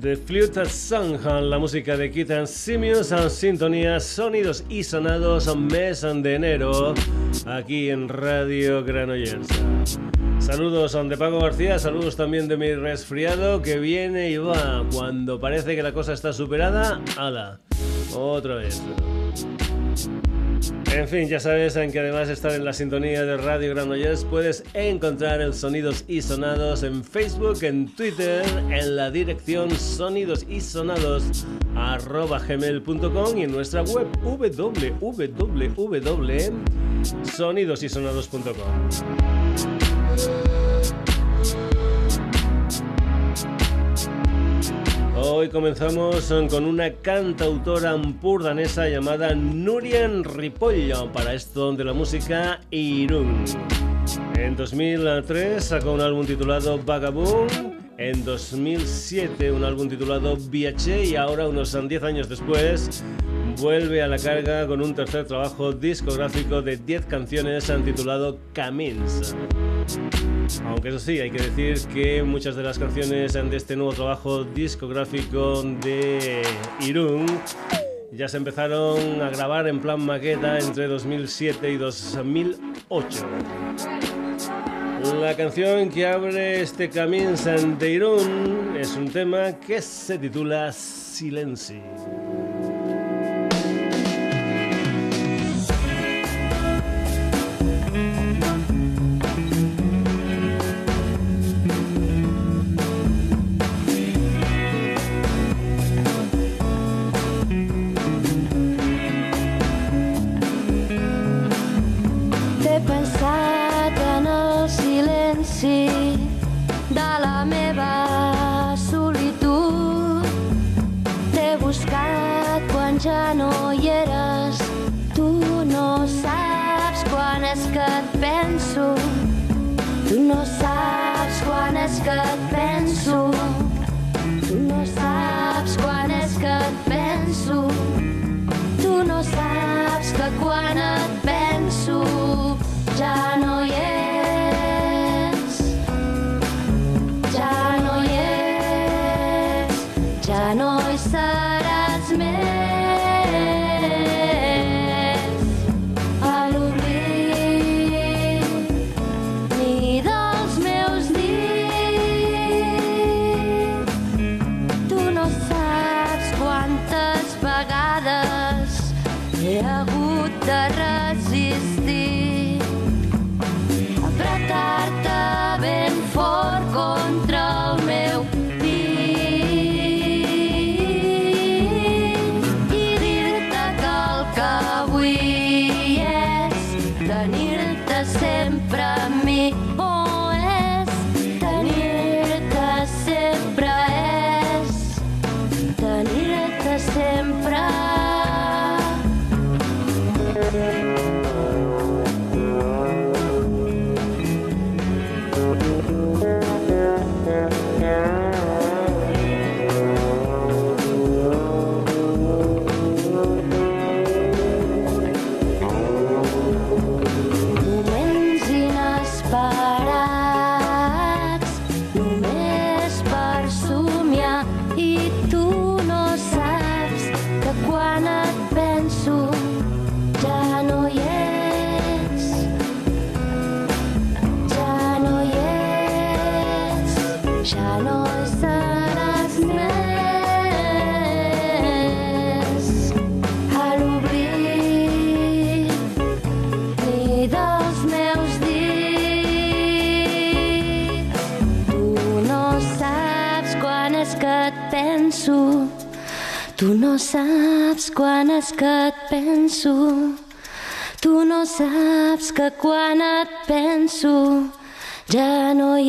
The Flute Song, la música de Keaton Simius, sintonía, sonidos y sonados, mes de enero, aquí en Radio Granollers. Saludos de Paco García, saludos también de mi resfriado que viene y va. Cuando parece que la cosa está superada, ala, otra vez. En fin, ya sabes en que además de estar en la sintonía de Radio Granollers puedes encontrar el Sonidos y Sonados en Facebook, en Twitter, en la dirección sonidosisonados.gmail.com y en nuestra web www.sonidosysonados.com. Hoy comenzamos con una cantautora danesa llamada Nurian Ripollo para esto de la música Irún. En 2003 sacó un álbum titulado Vagabond, en 2007 un álbum titulado Viache y ahora unos 10 años después vuelve a la carga con un tercer trabajo discográfico de 10 canciones titulado Camins. Aunque eso sí, hay que decir que muchas de las canciones de este nuevo trabajo discográfico de Irún ya se empezaron a grabar en plan maqueta entre 2007 y 2008. La canción que abre este camino de Irún es un tema que se titula Silencio. que et penso, tu no saps quan és que et penso, tu no saps quan és que et penso, tu no saps que quan et penso ja no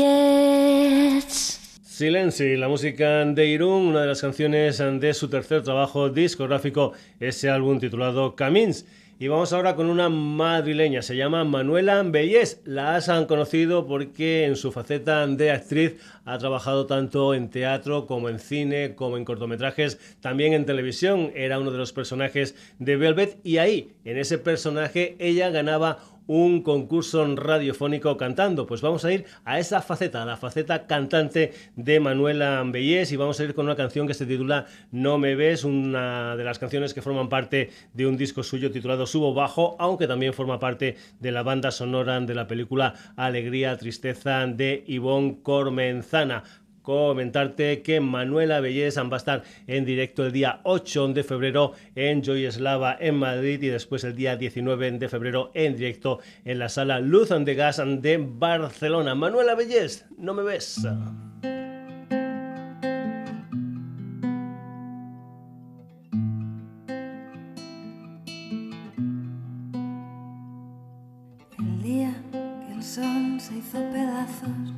és. Silenci, la música de Irún, una de las canciones de su tercer trabajo discográfico, ese álbum titulado Camins. Y vamos ahora con una madrileña, se llama Manuela Bellés. La han conocido porque en su faceta de actriz ha trabajado tanto en teatro como en cine, como en cortometrajes, también en televisión. Era uno de los personajes de Velvet y ahí, en ese personaje, ella ganaba un concurso radiofónico cantando. Pues vamos a ir a esa faceta, la faceta cantante de Manuela Bellés y vamos a ir con una canción que se titula No me ves, una de las canciones que forman parte de un disco suyo titulado Subo Bajo, aunque también forma parte de la banda sonora de la película Alegría, Tristeza de Ivonne Cormenzana comentarte que Manuela Bellés va a estar en directo el día 8 de febrero en Joy Eslava en Madrid y después el día 19 de febrero en directo en la sala Luz de Gas de Barcelona. Manuela Bellés, no me ves. El día que el sol se hizo pedazos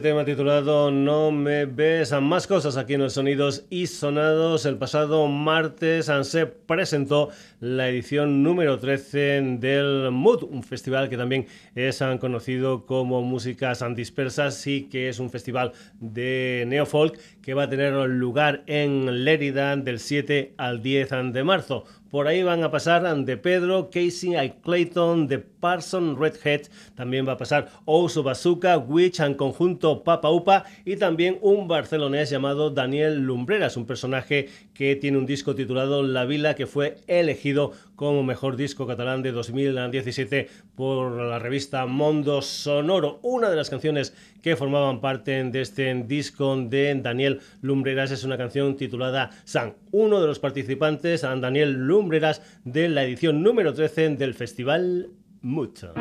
tema titulado No me ves. a Más cosas aquí en los sonidos y sonados. El pasado martes se presentó la edición número 13 del Mood, un festival que también es conocido como Músicas Dispersas y que es un festival de neofolk que va a tener lugar en Lérida del 7 al 10 de marzo. Por ahí van a pasar de Pedro, Casey, y Clayton, de Parson, Redhead. También va a pasar Oso Bazooka, Witch, en conjunto Papa Upa y también un barcelonés llamado Daniel Lumbreras, un personaje que tiene un disco titulado La Vila que fue elegido como mejor disco catalán de 2017 por la revista Mondo Sonoro. Una de las canciones que formaban parte de este disco de Daniel Lumbreras es una canción titulada San. Uno de los participantes, Daniel Lumbreras, de la edición número 13 del Festival Mucho.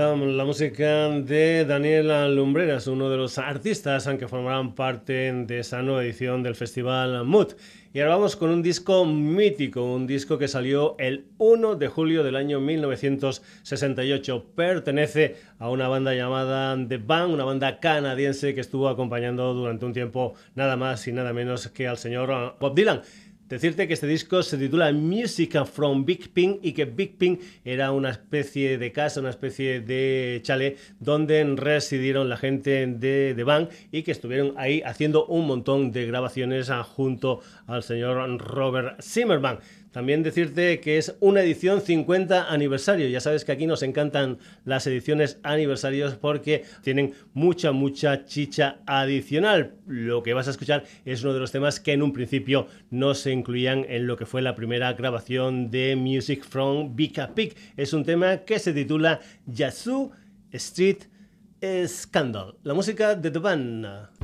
La música de Daniel Lumbreras, uno de los artistas que formarán parte de esa nueva edición del Festival Mood. Y ahora vamos con un disco mítico, un disco que salió el 1 de julio del año 1968. Pertenece a una banda llamada The Band, una banda canadiense que estuvo acompañando durante un tiempo nada más y nada menos que al señor Bob Dylan. Decirte que este disco se titula Music from Big Pink y que Big Pink era una especie de casa, una especie de chalet donde residieron la gente de The Band y que estuvieron ahí haciendo un montón de grabaciones junto al señor Robert Zimmerman. También decirte que es una edición 50 aniversario. Ya sabes que aquí nos encantan las ediciones aniversarios porque tienen mucha, mucha chicha adicional. Lo que vas a escuchar es uno de los temas que en un principio no se incluían en lo que fue la primera grabación de Music from Peak. Es un tema que se titula Yazoo Street Scandal. La música de The Band.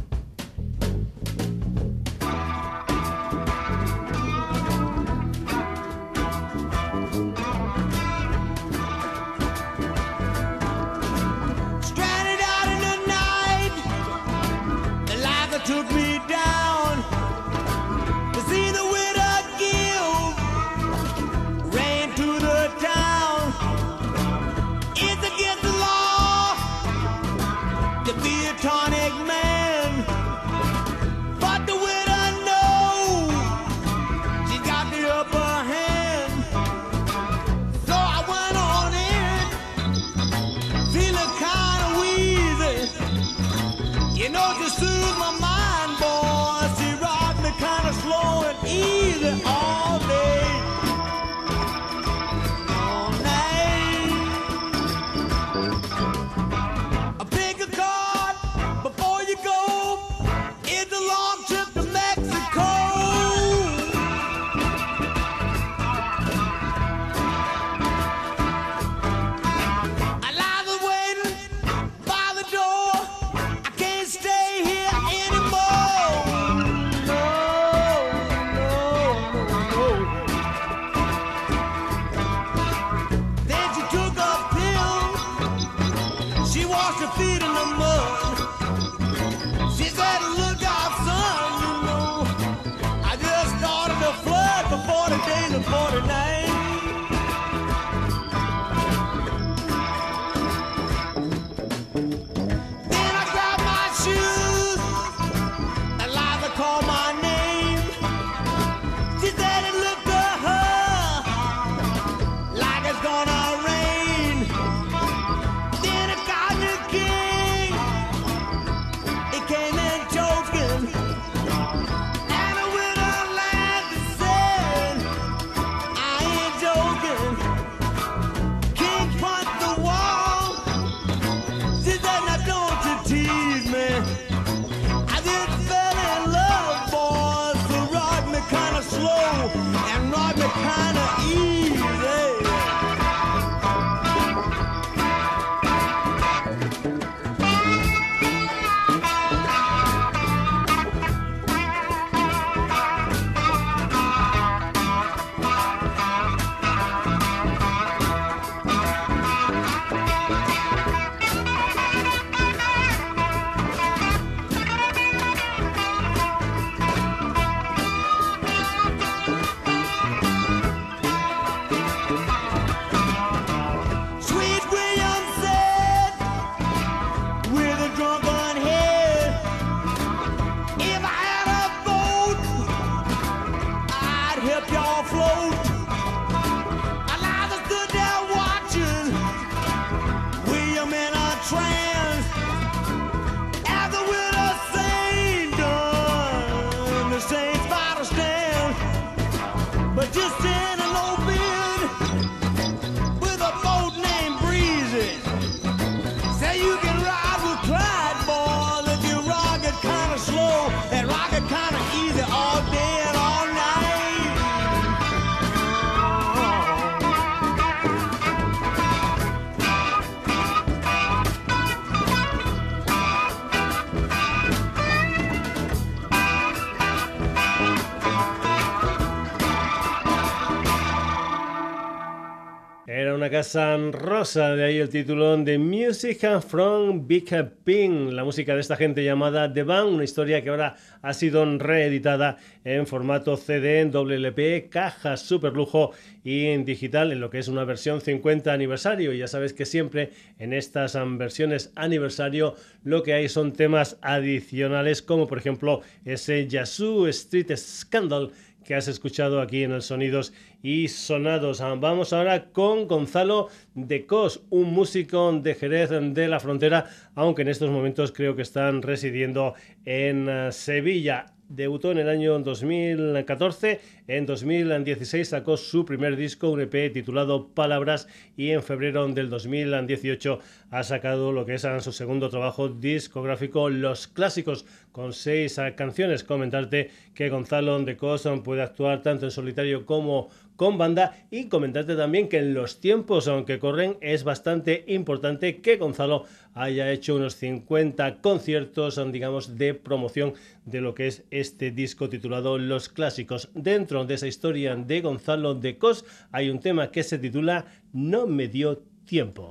Casa rosa, de ahí el título de Music from Big Ping, la música de esta gente llamada The Band, una historia que ahora ha sido reeditada en formato CD, en WLP, caja super lujo y en digital, en lo que es una versión 50 aniversario. Y ya sabes que siempre en estas versiones aniversario lo que hay son temas adicionales, como por ejemplo ese Yazoo Street Scandal que has escuchado aquí en el Sonidos y Sonados. Ah, vamos ahora con Gonzalo de Cos, un músico de Jerez de la Frontera, aunque en estos momentos creo que están residiendo en eh, Sevilla. Debutó en el año 2014, en 2016 sacó su primer disco, un EP titulado Palabras, y en febrero del 2018 ha sacado lo que es su segundo trabajo discográfico, Los Clásicos, con seis canciones. Comentarte que Gonzalo de Cos puede actuar tanto en solitario como con banda y comentarte también que en los tiempos aunque corren es bastante importante que Gonzalo haya hecho unos 50 conciertos digamos de promoción de lo que es este disco titulado Los Clásicos. Dentro de esa historia de Gonzalo de Cos hay un tema que se titula No me dio tiempo.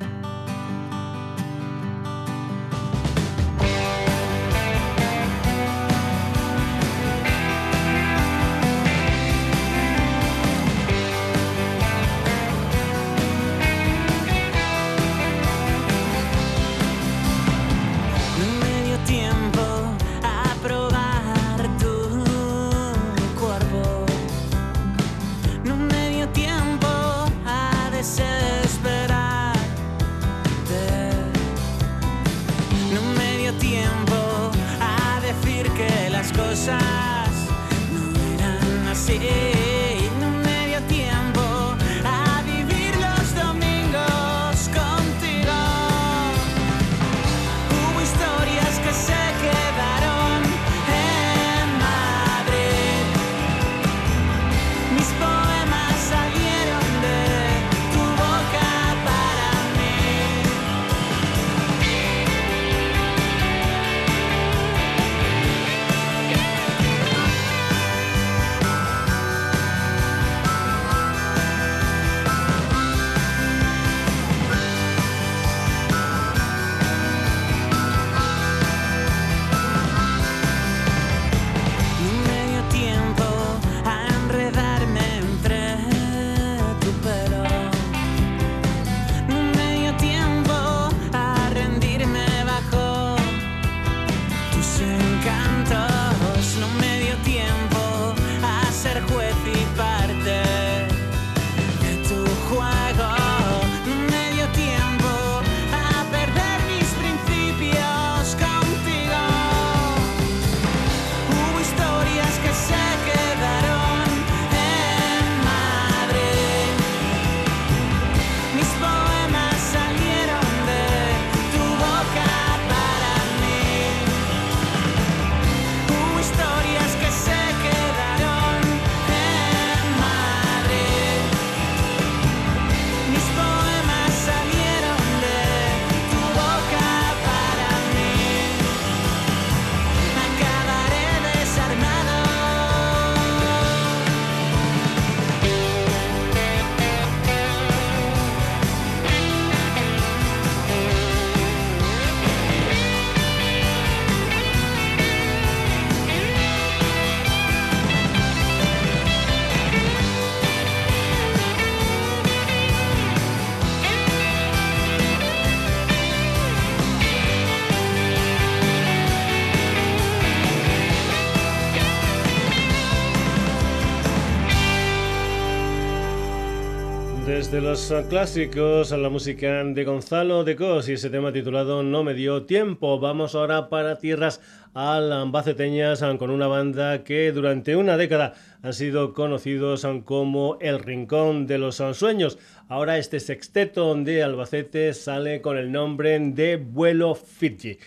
De los clásicos a la música de Gonzalo de Cos y ese tema titulado No me dio tiempo. Vamos ahora para tierras albaceteñas con una banda que durante una década han sido conocidos como el Rincón de los Sueños. Ahora este sexteto de Albacete sale con el nombre de Vuelo Fiji.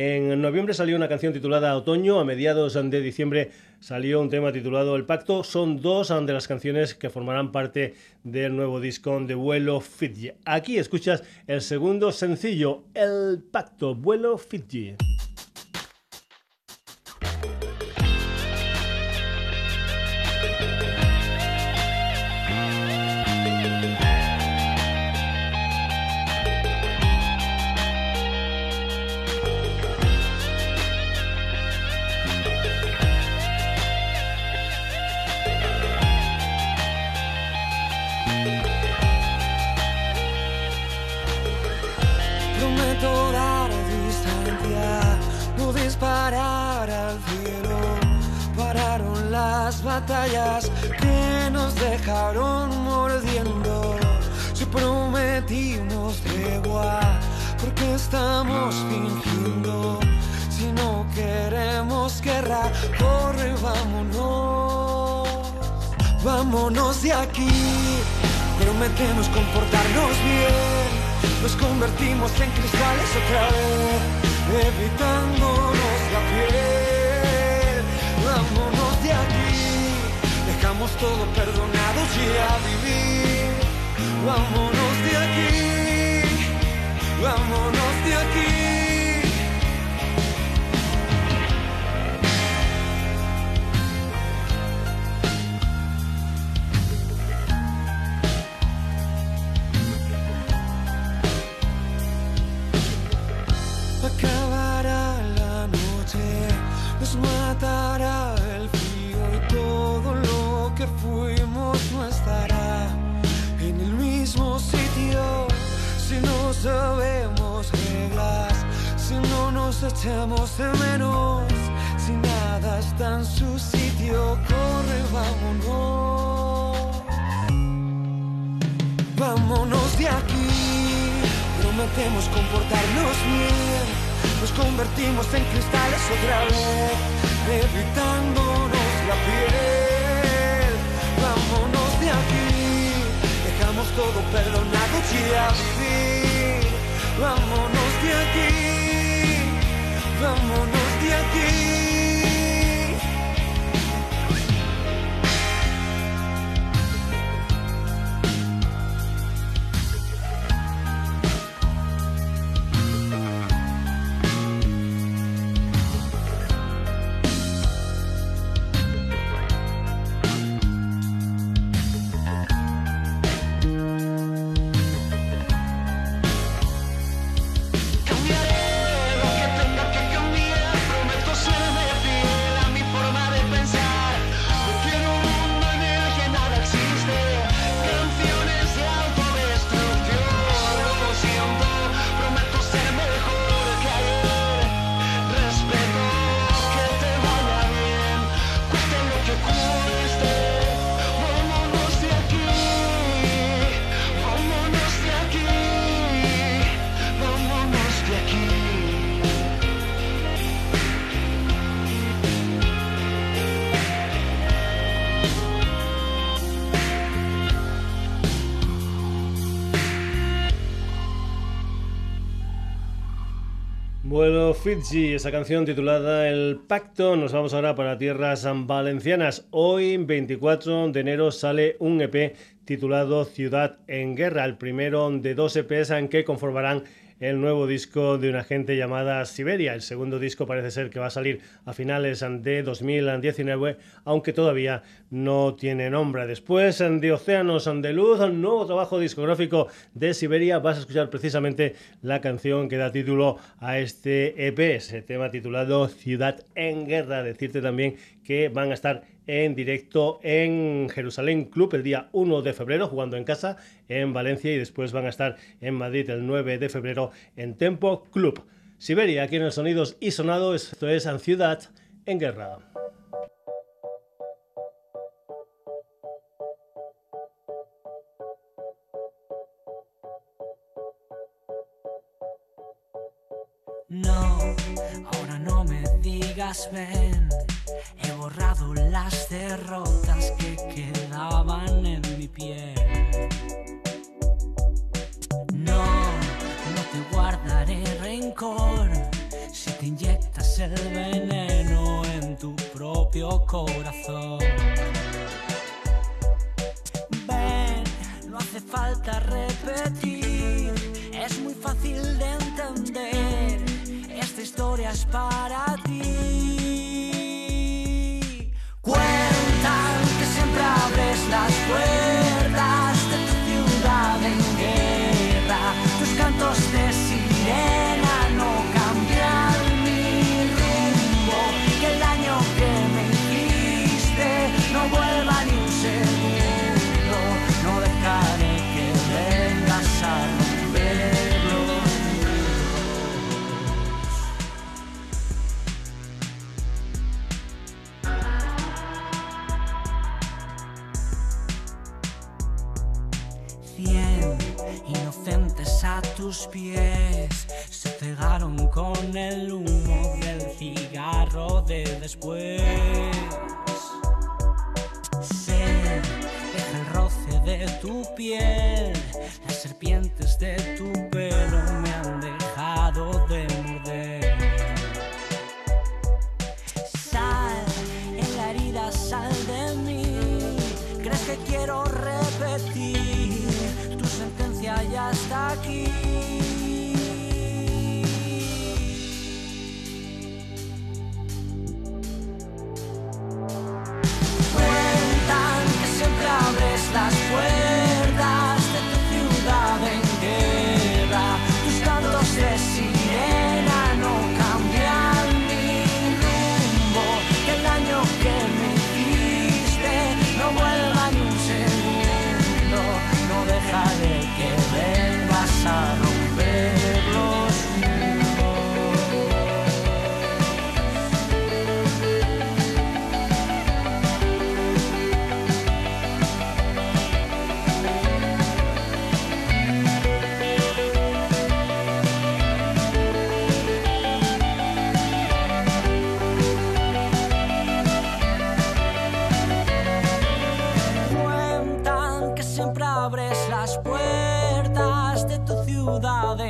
En noviembre salió una canción titulada Otoño, a mediados de diciembre salió un tema titulado El Pacto. Son dos de las canciones que formarán parte del nuevo disco de Vuelo Fiji. Aquí escuchas el segundo sencillo, El Pacto, Vuelo Fiji. Aquí, prometemos comportarnos bien. Nos convertimos en cristales otra vez, evitándonos la piel. Vámonos de aquí, dejamos todo perdonado y a vivir. Vámonos de aquí, vámonos de aquí. En cristales otra vez, evitándonos la piel. Vámonos de aquí, dejamos todo perdonado y a vivir. Vámonos de aquí, vámonos de aquí. Fiji, esa canción titulada El Pacto. Nos vamos ahora para tierras valencianas. Hoy, 24 de enero, sale un EP titulado Ciudad en Guerra, el primero de dos EPs en que conformarán el nuevo disco de una gente llamada Siberia. El segundo disco parece ser que va a salir a finales de 2019, aunque todavía no tiene nombre. Después de Océanos de Luz, un nuevo trabajo discográfico de Siberia, vas a escuchar precisamente la canción que da título a este EP, ese tema titulado Ciudad en Guerra. Decirte también que van a estar en directo en Jerusalén Club el día 1 de febrero, jugando en casa en Valencia y después van a estar en Madrid el 9 de febrero en Tempo Club. Siberia, aquí en el Sonidos y Sonado, esto es Ciudad en Guerra. No, ahora no me digas ven borrado las derrotas que quedaban en mi piel. No, no te guardaré rencor si te inyectas el veneno en tu propio corazón. Ven, no hace falta repetir, es muy fácil de entender. Esta historia es para ti. Abres las puertas pies se cegaron con el humo del cigarro de después.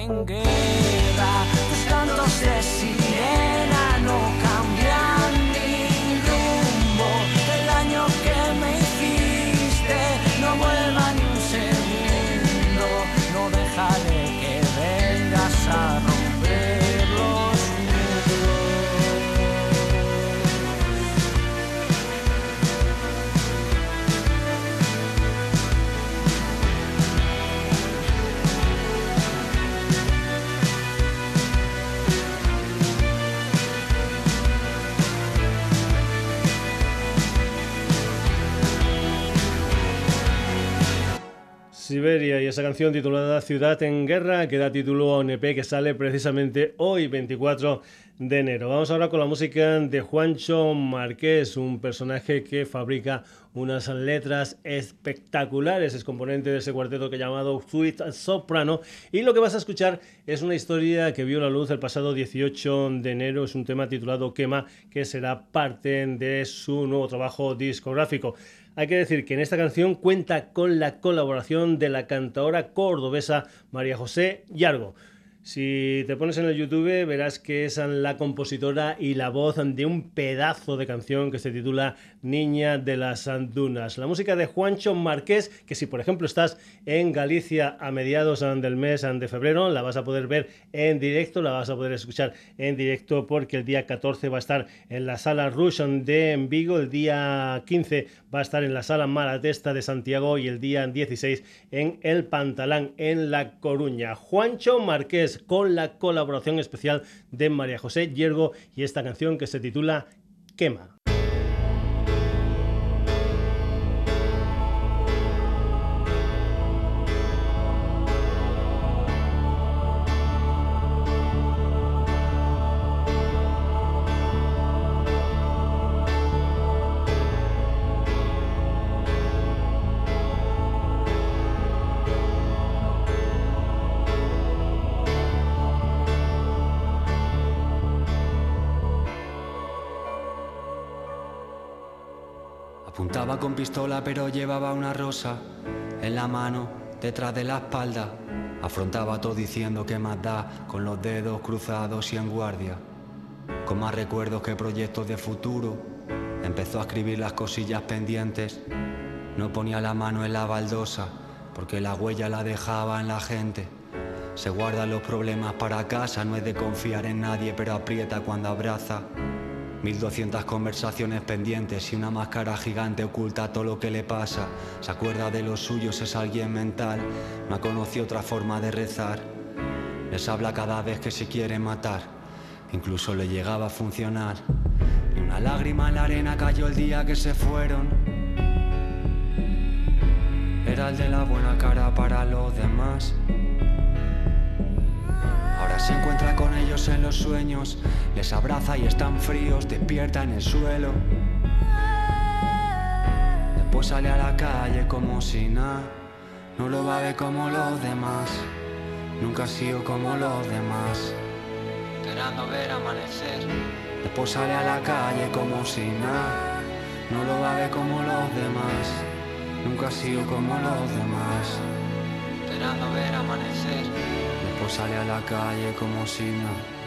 Game. Siberia y esa canción titulada Ciudad en Guerra que da título a un EP que sale precisamente hoy 24 de enero. Vamos ahora con la música de Juancho Marqués, un personaje que fabrica unas letras espectaculares, es componente de ese cuarteto que llamado Sweet Soprano y lo que vas a escuchar es una historia que vio la luz el pasado 18 de enero, es un tema titulado Quema que será parte de su nuevo trabajo discográfico. Hay que decir que en esta canción cuenta con la colaboración de la cantadora cordobesa María José Yargo. Si te pones en el YouTube verás que es la compositora y la voz de un pedazo de canción que se titula Niña de las Dunas. La música de Juancho Marqués, que si por ejemplo estás en Galicia a mediados del mes de febrero, la vas a poder ver en directo, la vas a poder escuchar en directo porque el día 14 va a estar en la sala Rush de Vigo, el día 15 va a estar en la sala Malatesta de Santiago y el día 16 en El Pantalán en La Coruña. Juancho Marqués con la colaboración especial de María José Yergo y esta canción que se titula Quema. Con pistola pero llevaba una rosa en la mano, detrás de la espalda. Afrontaba todo diciendo que más da, con los dedos cruzados y en guardia. Con más recuerdos que proyectos de futuro, empezó a escribir las cosillas pendientes. No ponía la mano en la baldosa, porque la huella la dejaba en la gente. Se guardan los problemas para casa, no es de confiar en nadie, pero aprieta cuando abraza. 1200 conversaciones pendientes y una máscara gigante oculta todo lo que le pasa. Se acuerda de los suyos, es alguien mental. No ha conocido otra forma de rezar. Les habla cada vez que se quiere matar. Incluso le llegaba a funcionar. Ni una lágrima en la arena cayó el día que se fueron. Era el de la buena cara para los demás. Se encuentra con ellos en los sueños, les abraza y están fríos, despierta en el suelo. Después sale a la calle como si nada, no lo va a ver como los demás. nunca ha sido como los demás. Esperando ver amanecer, después sale a la calle como si nada. No lo va a ver como los demás, nunca ha sido como los demás. Esperando ver amanecer, sale a la calle como si nada.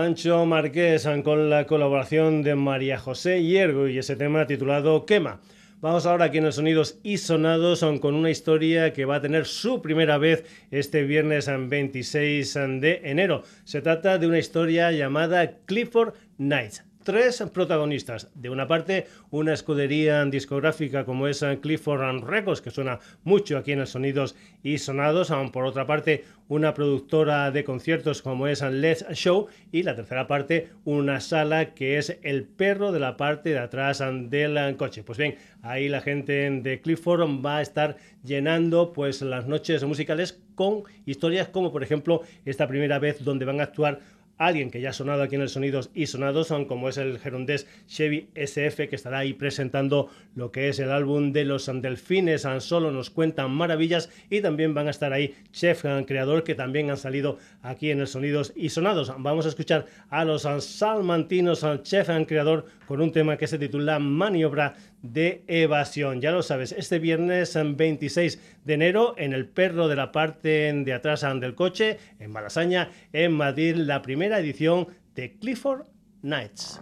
Juancho Marqués con la colaboración de María José Hiergo y ese tema titulado Quema. Vamos ahora aquí en el Sonidos y Sonados con una historia que va a tener su primera vez este viernes 26 de enero. Se trata de una historia llamada Clifford Nights tres protagonistas. De una parte, una escudería discográfica como es Clifford Records, que suena mucho aquí en el Sonidos y Sonados. Por otra parte, una productora de conciertos como es Let's Show. Y la tercera parte, una sala que es el perro de la parte de atrás del coche. Pues bien, ahí la gente de Clifford va a estar llenando pues las noches musicales con historias como por ejemplo esta primera vez donde van a actuar alguien que ya ha sonado aquí en el Sonidos y Sonados, son como es el gerundés Chevy SF, que estará ahí presentando lo que es el álbum de los Delfines, solo nos cuentan maravillas, y también van a estar ahí Chef Creador, que también han salido aquí en el Sonidos y Sonados. Vamos a escuchar a los salmantinos, Chef Creador, con un tema que se titula Maniobra de evasión. Ya lo sabes, este viernes 26 de enero en el perro de la parte de atrás del coche, en Malasaña, en Madrid, la primera edición de Clifford Nights.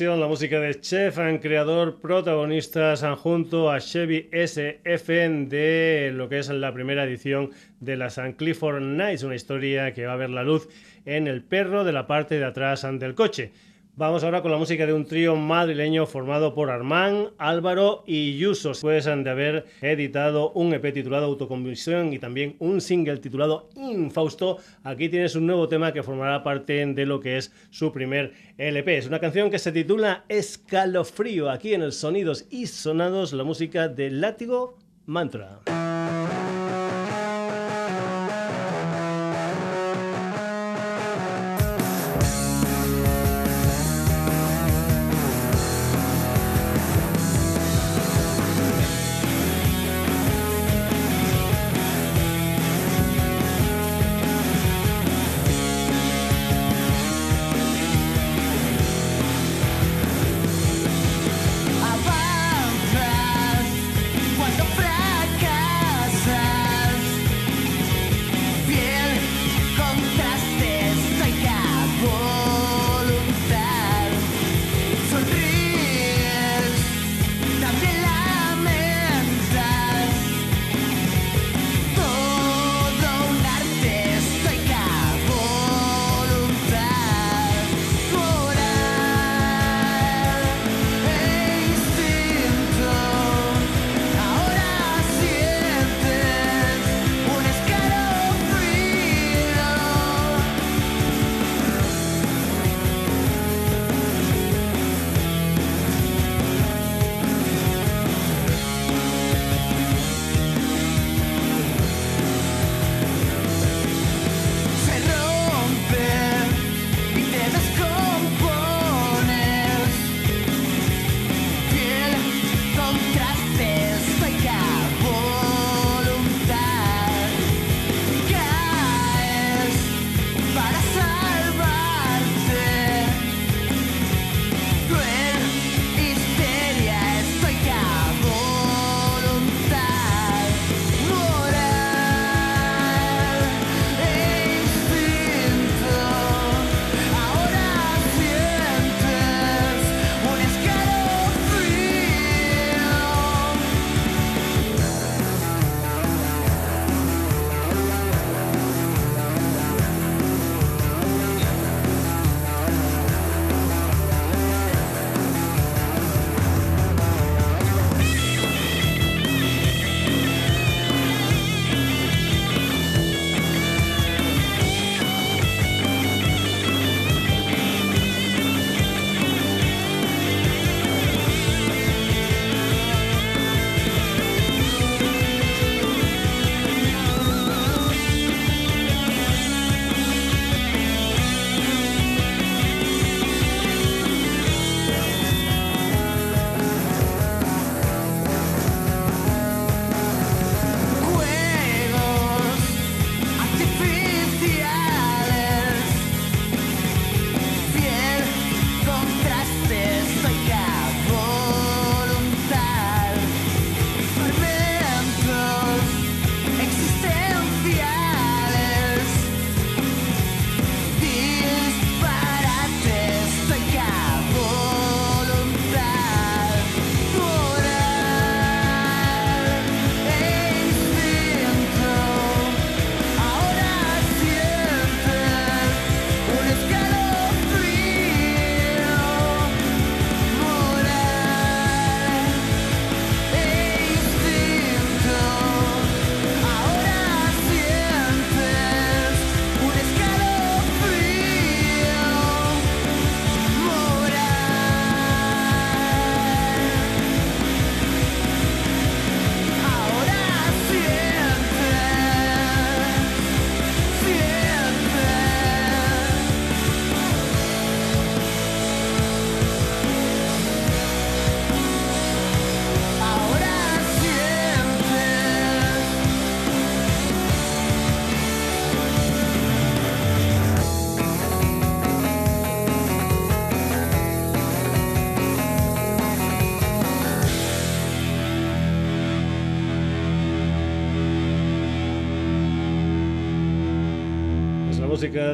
La música de Chef, creador, protagonistas junto a Chevy SFN de lo que es la primera edición de la San Clifford Nights, una historia que va a ver la luz en el perro de la parte de atrás del coche. Vamos ahora con la música de un trío madrileño formado por Armán, Álvaro y Yuso. Después de haber editado un EP titulado Autoconvicción y también un single titulado Infausto, aquí tienes un nuevo tema que formará parte de lo que es su primer LP. Es una canción que se titula Escalofrío. Aquí en el Sonidos y Sonados, la música de Látigo Mantra.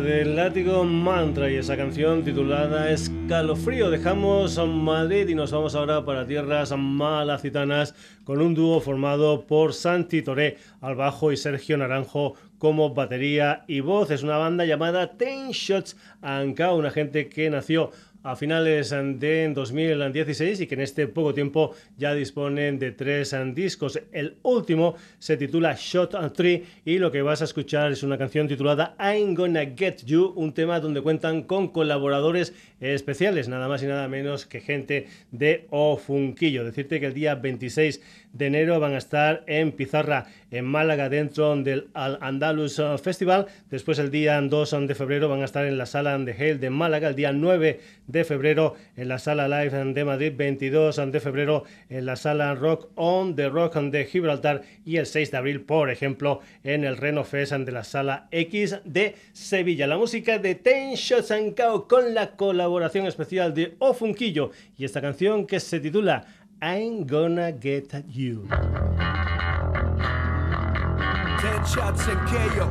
Del látigo mantra y esa canción titulada Escalofrío. Dejamos Madrid y nos vamos ahora para tierras malacitanas con un dúo formado por Santi Toré al bajo y Sergio Naranjo como batería y voz. Es una banda llamada Ten Shots and una gente que nació a finales de 2016 y que en este poco tiempo ya disponen de tres discos. El último se titula Shot and Tree y lo que vas a escuchar es una canción titulada I'm Gonna Get You, un tema donde cuentan con colaboradores especiales, nada más y nada menos que gente de Ofunquillo. Decirte que el día 26 de enero van a estar en Pizarra, en Málaga, dentro del Al Andalus Festival. Después, el día 2 de febrero, van a estar en la sala de Hale de Málaga. El día 9 de febrero, en la sala Live de Madrid. 22 de febrero, en la sala Rock on the Rock de Gibraltar. Y el 6 de abril, por ejemplo, en el Reno Fest de la sala X de Sevilla. La música de Ten Shots and Cow con la colaboración especial de Ofunquillo y esta canción que se titula I'm gonna get you. Ten shots en Keyo,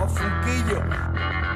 o Funquillo.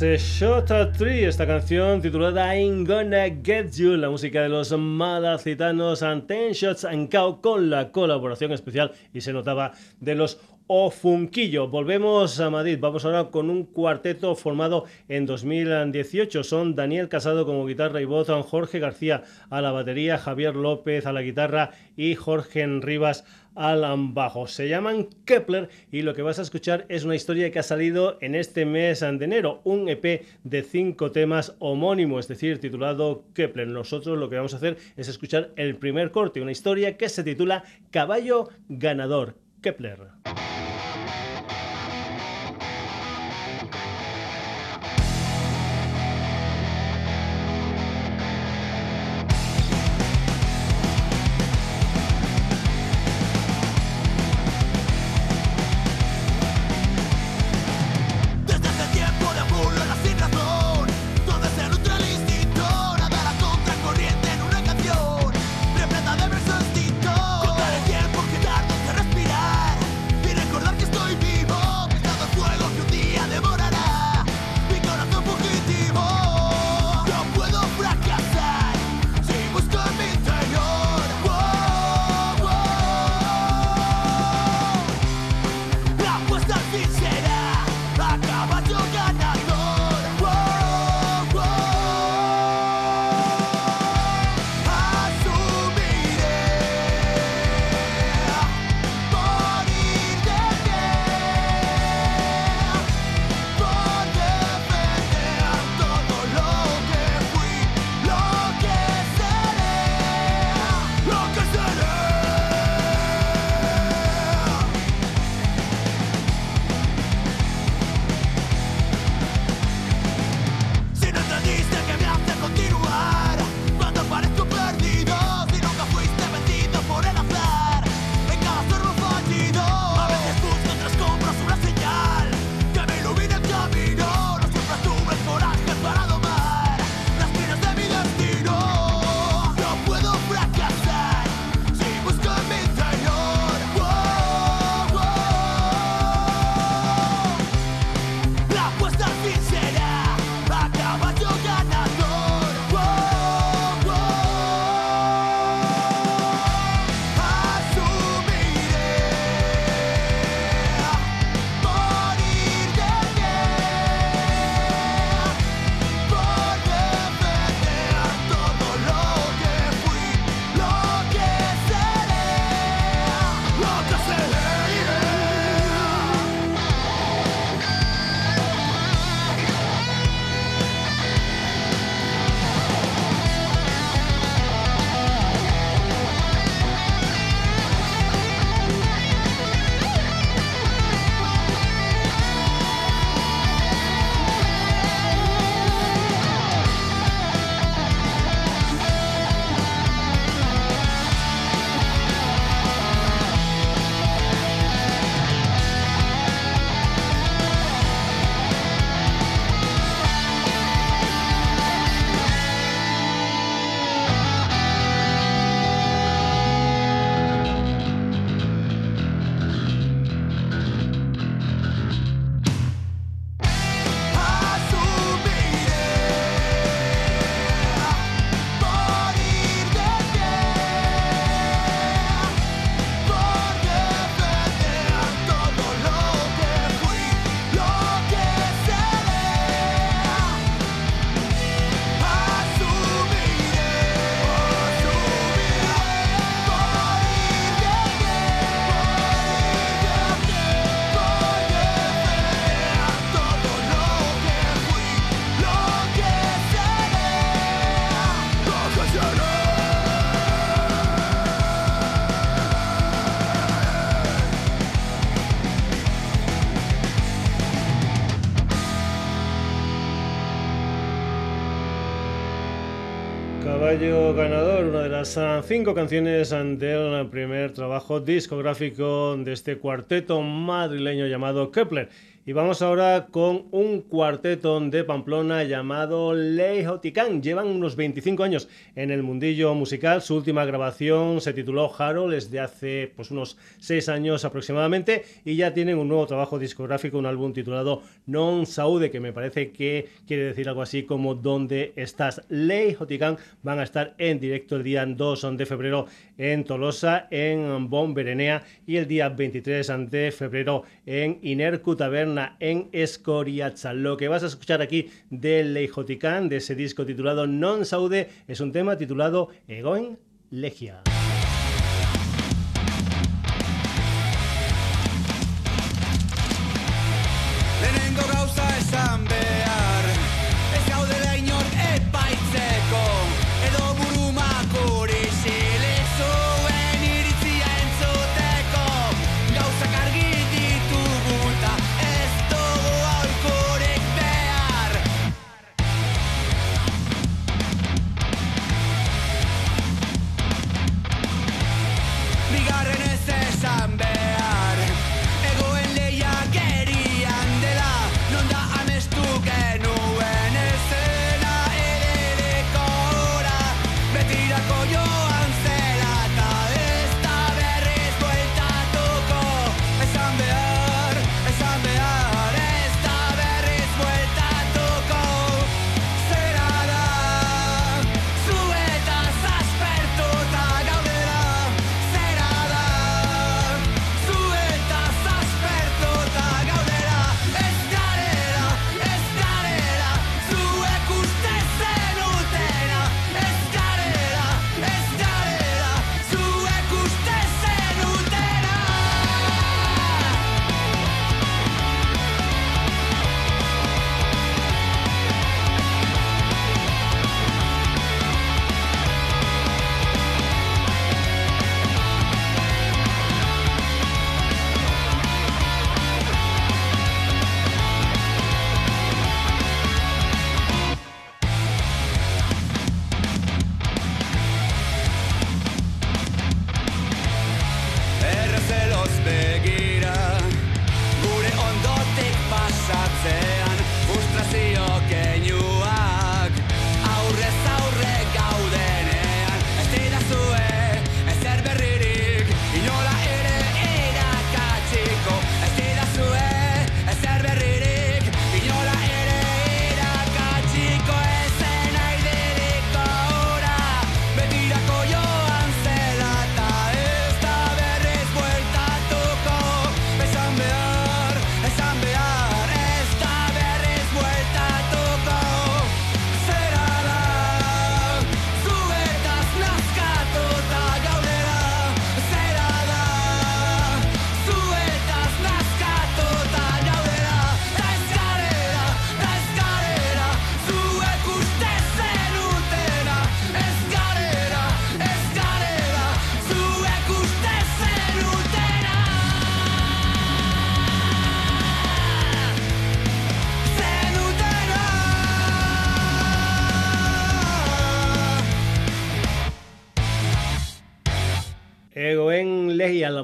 Shot a Tree, esta canción titulada I'm Gonna Get You, la música de los malacitanos and Ten Shots and Cow con la colaboración especial y se notaba de los o Funquillo. Volvemos a Madrid. Vamos ahora con un cuarteto formado en 2018. Son Daniel Casado como guitarra y voz, Jorge García a la batería, Javier López a la guitarra y Jorge Rivas al bajo. Se llaman Kepler y lo que vas a escuchar es una historia que ha salido en este mes de enero, un EP de cinco temas homónimo, es decir, titulado Kepler. Nosotros lo que vamos a hacer es escuchar el primer corte, una historia que se titula Caballo Ganador. Kepler. Ganador, una de las ah, cinco canciones del primer trabajo discográfico de este cuarteto madrileño llamado Kepler. Y vamos ahora con un cuarteto de Pamplona llamado Leijoticán. Llevan unos 25 años en el mundillo musical. Su última grabación se tituló Harold, es de hace pues, unos 6 años aproximadamente. Y ya tienen un nuevo trabajo discográfico, un álbum titulado Non Saude, que me parece que quiere decir algo así como ¿Dónde estás? Leijoticán van a estar en directo el día 2 de febrero en Tolosa, en Bon Berenea y el día 23 de febrero en Inercu Taberna en Escoriacha. Lo que vas a escuchar aquí de Leijoticán, de ese disco titulado Non Saude, es un tema titulado Egoen Legia.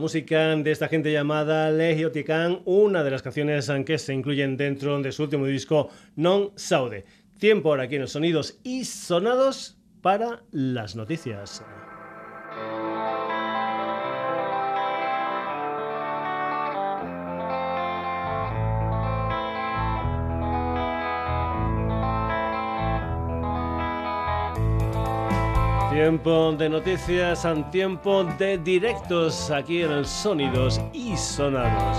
Música de esta gente llamada Legio Tican, una de las canciones que se incluyen dentro de su último disco Non Saude. Tiempo ahora aquí en los sonidos y sonados para las noticias. Tiempo de noticias, en tiempo de directos aquí en el Sonidos y Sonados.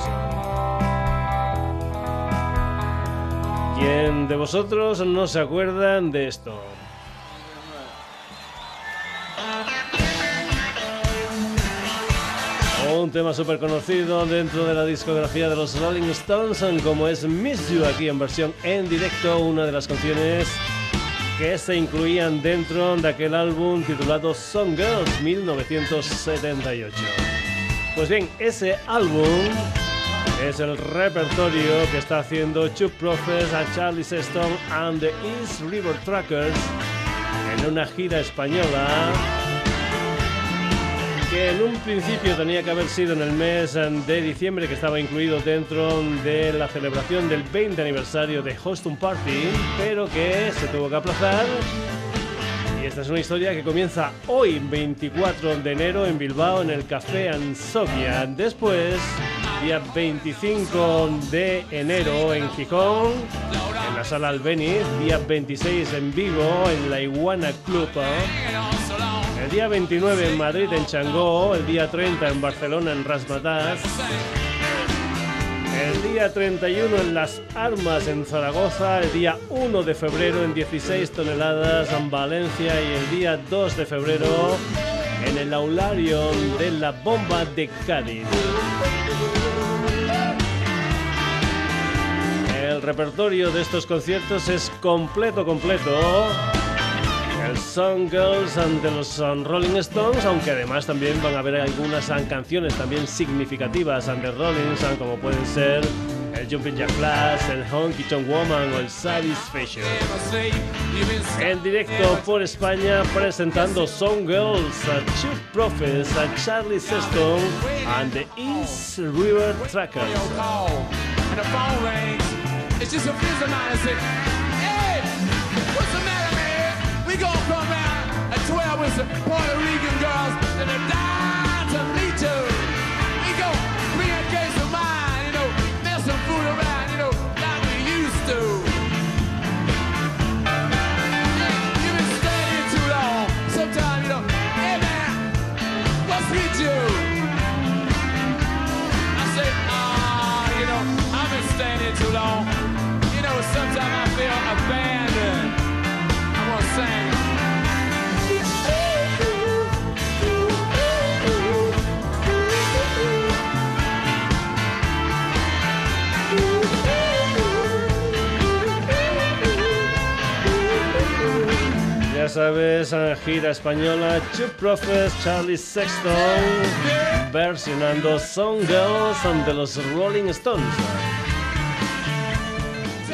¿Quién de vosotros no se acuerdan de esto? Un tema súper conocido dentro de la discografía de los Rolling Stones, como es Miss You, aquí en versión en directo, una de las canciones que se incluían dentro de aquel álbum titulado Song Girls 1978. Pues bien, ese álbum es el repertorio que está haciendo Chuck Prophets a Charlie Sexton and the East River Trackers en una gira española que en un principio tenía que haber sido en el mes de diciembre, que estaba incluido dentro de la celebración del 20 aniversario de Houston Party, pero que se tuvo que aplazar. Y esta es una historia que comienza hoy, 24 de enero, en Bilbao, en el Café Ansovia. Después, día 25 de enero, en Gijón, en la Sala Albeniz. Día 26 en Vigo, en la Iguana Club. El día 29 en Madrid, en Changó. El día 30 en Barcelona, en Rasmatas. El día 31 en Las Armas, en Zaragoza. El día 1 de febrero en 16 toneladas en Valencia. Y el día 2 de febrero en el aulario de la bomba de Cádiz. El repertorio de estos conciertos es completo, completo el Song Girls de los Rolling Stones, aunque además también van a haber algunas canciones también significativas de Rolling, como pueden ser el Jumping Jack Flash, el Honky Tonk Woman o el Satisfaction. En directo por España presentando Song Girls, a Chuck Prophets, a Charlie Sexton and the East River Trackers. 12 with some Puerto Rican girls that are dying to meet you. We gon' bring a case of mine, you know, mess some food around, you know, like we used to. Yeah, You've been standing too long. Sometimes, you know, hey man, what's with you? I say, ah, you know, I've been standing too long. You know, sometimes I feel abandoned. I'm Ya sabes, gira española, Two Prophets, Charlie Sexton, versionando Song Girls de los Rolling Stones.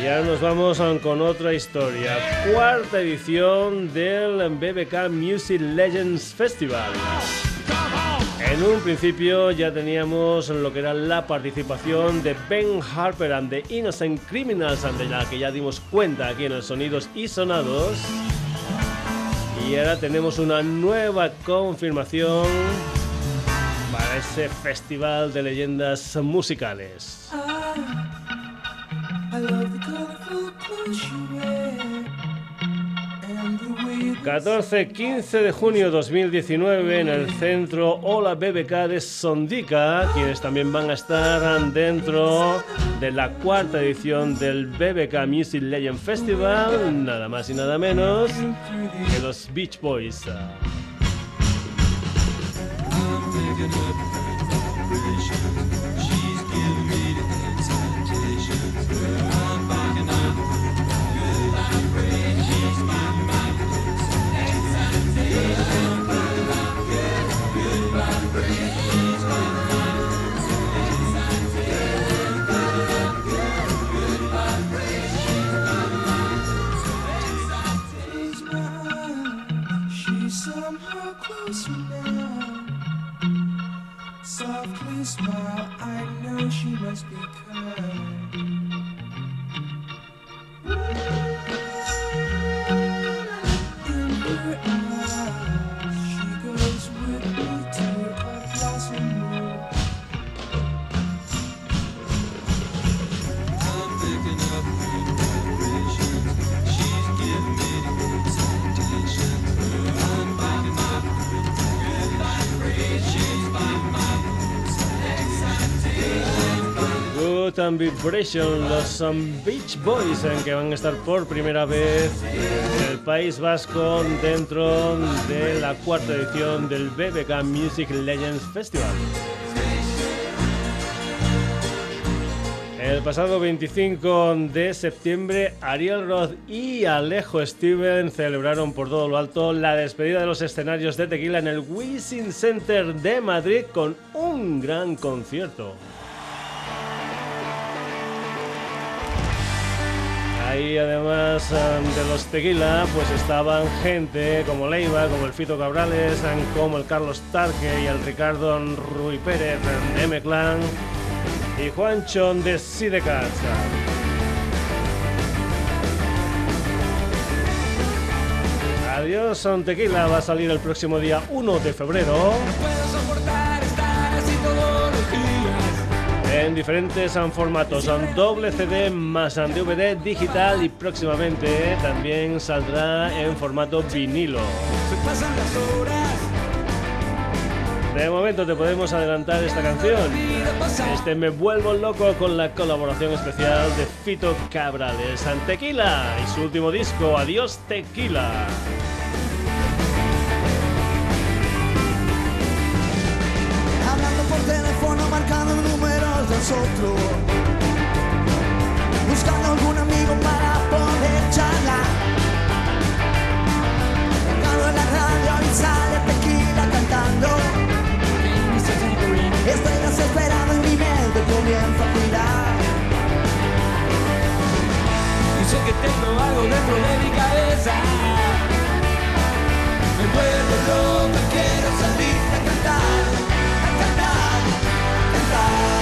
Y ahora nos vamos con otra historia. Cuarta edición del BBK Music Legends Festival. En un principio ya teníamos lo que era la participación de Ben Harper and the Innocent Criminals, de la que ya dimos cuenta aquí en los Sonidos y Sonados. Y ahora tenemos una nueva confirmación para ese festival de leyendas musicales. 14-15 de junio 2019 en el centro Hola BBK de Sondica, quienes también van a estar dentro de la cuarta edición del BBK Music Legend Festival, nada más y nada menos que los Beach Boys. Smile, I know she must be kind. Good and Vibration, los Beach Boys, en que van a estar por primera vez en el País Vasco dentro de la cuarta edición del BBK Music Legends Festival. El pasado 25 de septiembre, Ariel Roth y Alejo Steven celebraron por todo lo alto la despedida de los escenarios de Tequila en el Wisin Center de Madrid con un gran concierto. Ahí además de los tequila, pues estaban gente como Leiva, como el Fito Cabrales, como el Carlos Tarque y el Ricardo Rui Pérez de M-Clan y Juancho de Sidecats. Adiós, son Tequila va a salir el próximo día 1 de febrero. En diferentes formatos, son doble CD más DVD digital y próximamente también saldrá en formato vinilo. De momento te podemos adelantar esta canción. Este Me Vuelvo Loco con la colaboración especial de Fito Cabrales, San Tequila y su último disco, Adiós Tequila. Hablando por teléfono, marcando números de nosotros. Buscando algún amigo para poder charlar. Tocando en la radio y sale tequila cantando. Estoy desesperado y mi mente comienza a girar. Y sé que tengo algo dentro de mi cabeza. Me vuelvo loco, quiero salir a cantar, a cantar, a cantar.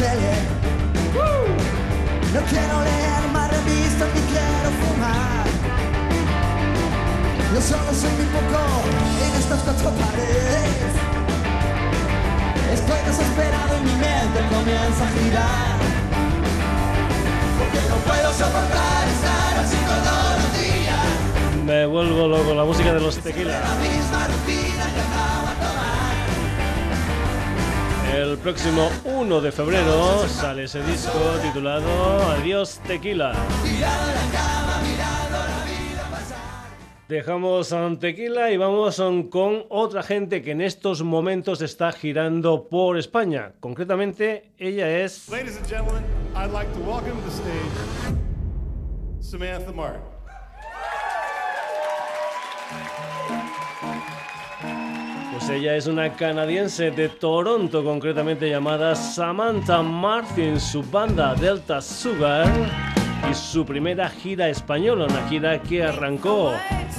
Tele. No quiero leer más revistas ni quiero fumar. Yo solo soy muy poco en estas cuatro paredes. Estoy desesperado y mi mente comienza a girar. Porque no puedo soportar estar así todos los días. Me vuelvo loco, la música de los Tequila. El próximo 1 de febrero sale ese disco titulado Adiós Tequila. Dejamos a Tequila y vamos con otra gente que en estos momentos está girando por España. Concretamente, ella es Ladies and gentlemen, I'd like to welcome the stage Samantha Martin. Ella es una canadiense de Toronto, concretamente llamada Samantha Martin, su banda Delta Sugar y su primera gira española, una gira que arrancó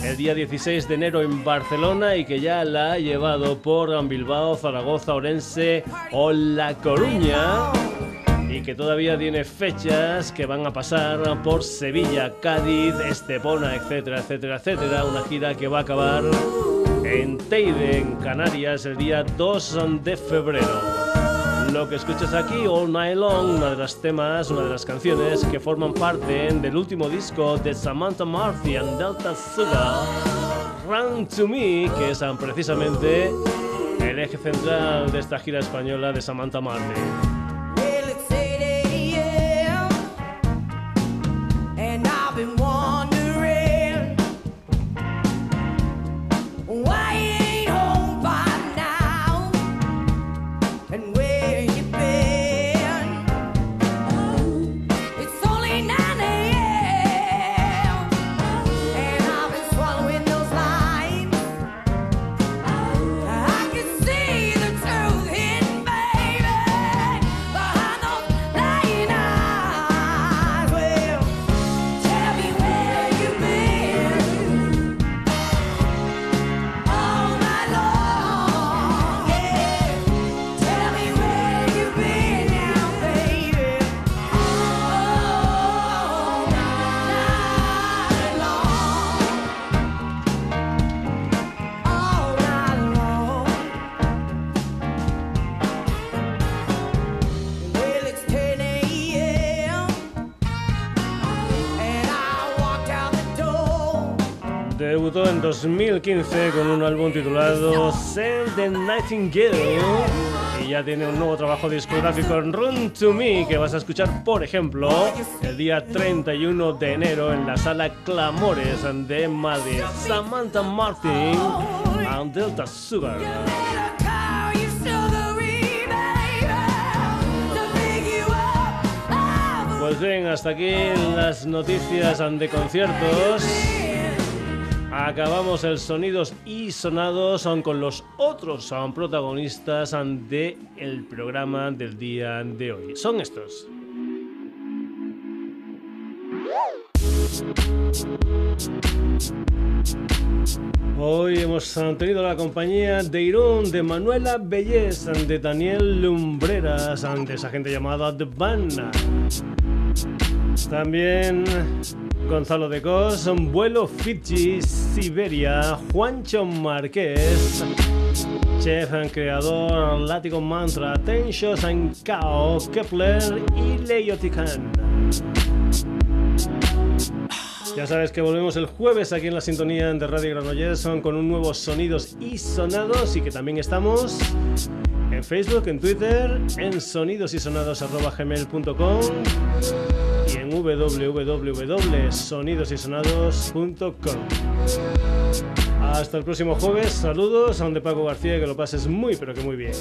el día 16 de enero en Barcelona y que ya la ha llevado por Bilbao, Zaragoza, Orense o La Coruña y que todavía tiene fechas que van a pasar por Sevilla, Cádiz, Estepona, etcétera, etcétera, etcétera. Una gira que va a acabar en Teide, en Canarias, el día 2 de febrero. Lo que escuchas aquí, All Night Long, una de las temas, una de las canciones que forman parte del último disco de Samantha Marty and Delta Sugar, Run to Me, que es precisamente el eje central de esta gira española de Samantha Marty. Debutó en 2015 con un álbum titulado Send the Nightingale y ya tiene un nuevo trabajo discográfico en Run to Me que vas a escuchar, por ejemplo, el día 31 de enero en la sala Clamores de Madrid. Samantha Martin and Delta Sugar. Pues bien, hasta aquí las noticias de conciertos. Acabamos el sonidos y sonados con los otros protagonistas del el programa del día de hoy. Son estos. Hoy hemos tenido la compañía de Irún, de Manuela Bellez, de Daniel Lumbreras, de esa gente llamada The Band. También Gonzalo de Cos, Vuelo Fiji, Siberia, Juancho Márquez, Chef, creador, Látigo Mantra, Tencho Kao, Kepler y Leiotican. Ya sabes que volvemos el jueves aquí en la sintonía de Radio Granollers con un nuevo Sonidos y Sonados y que también estamos en Facebook, en Twitter, en sonidosysonados.gmail.com en www.sonidosysonados.com. Hasta el próximo jueves, saludos a donde Paco García, que lo pases muy pero que muy bien.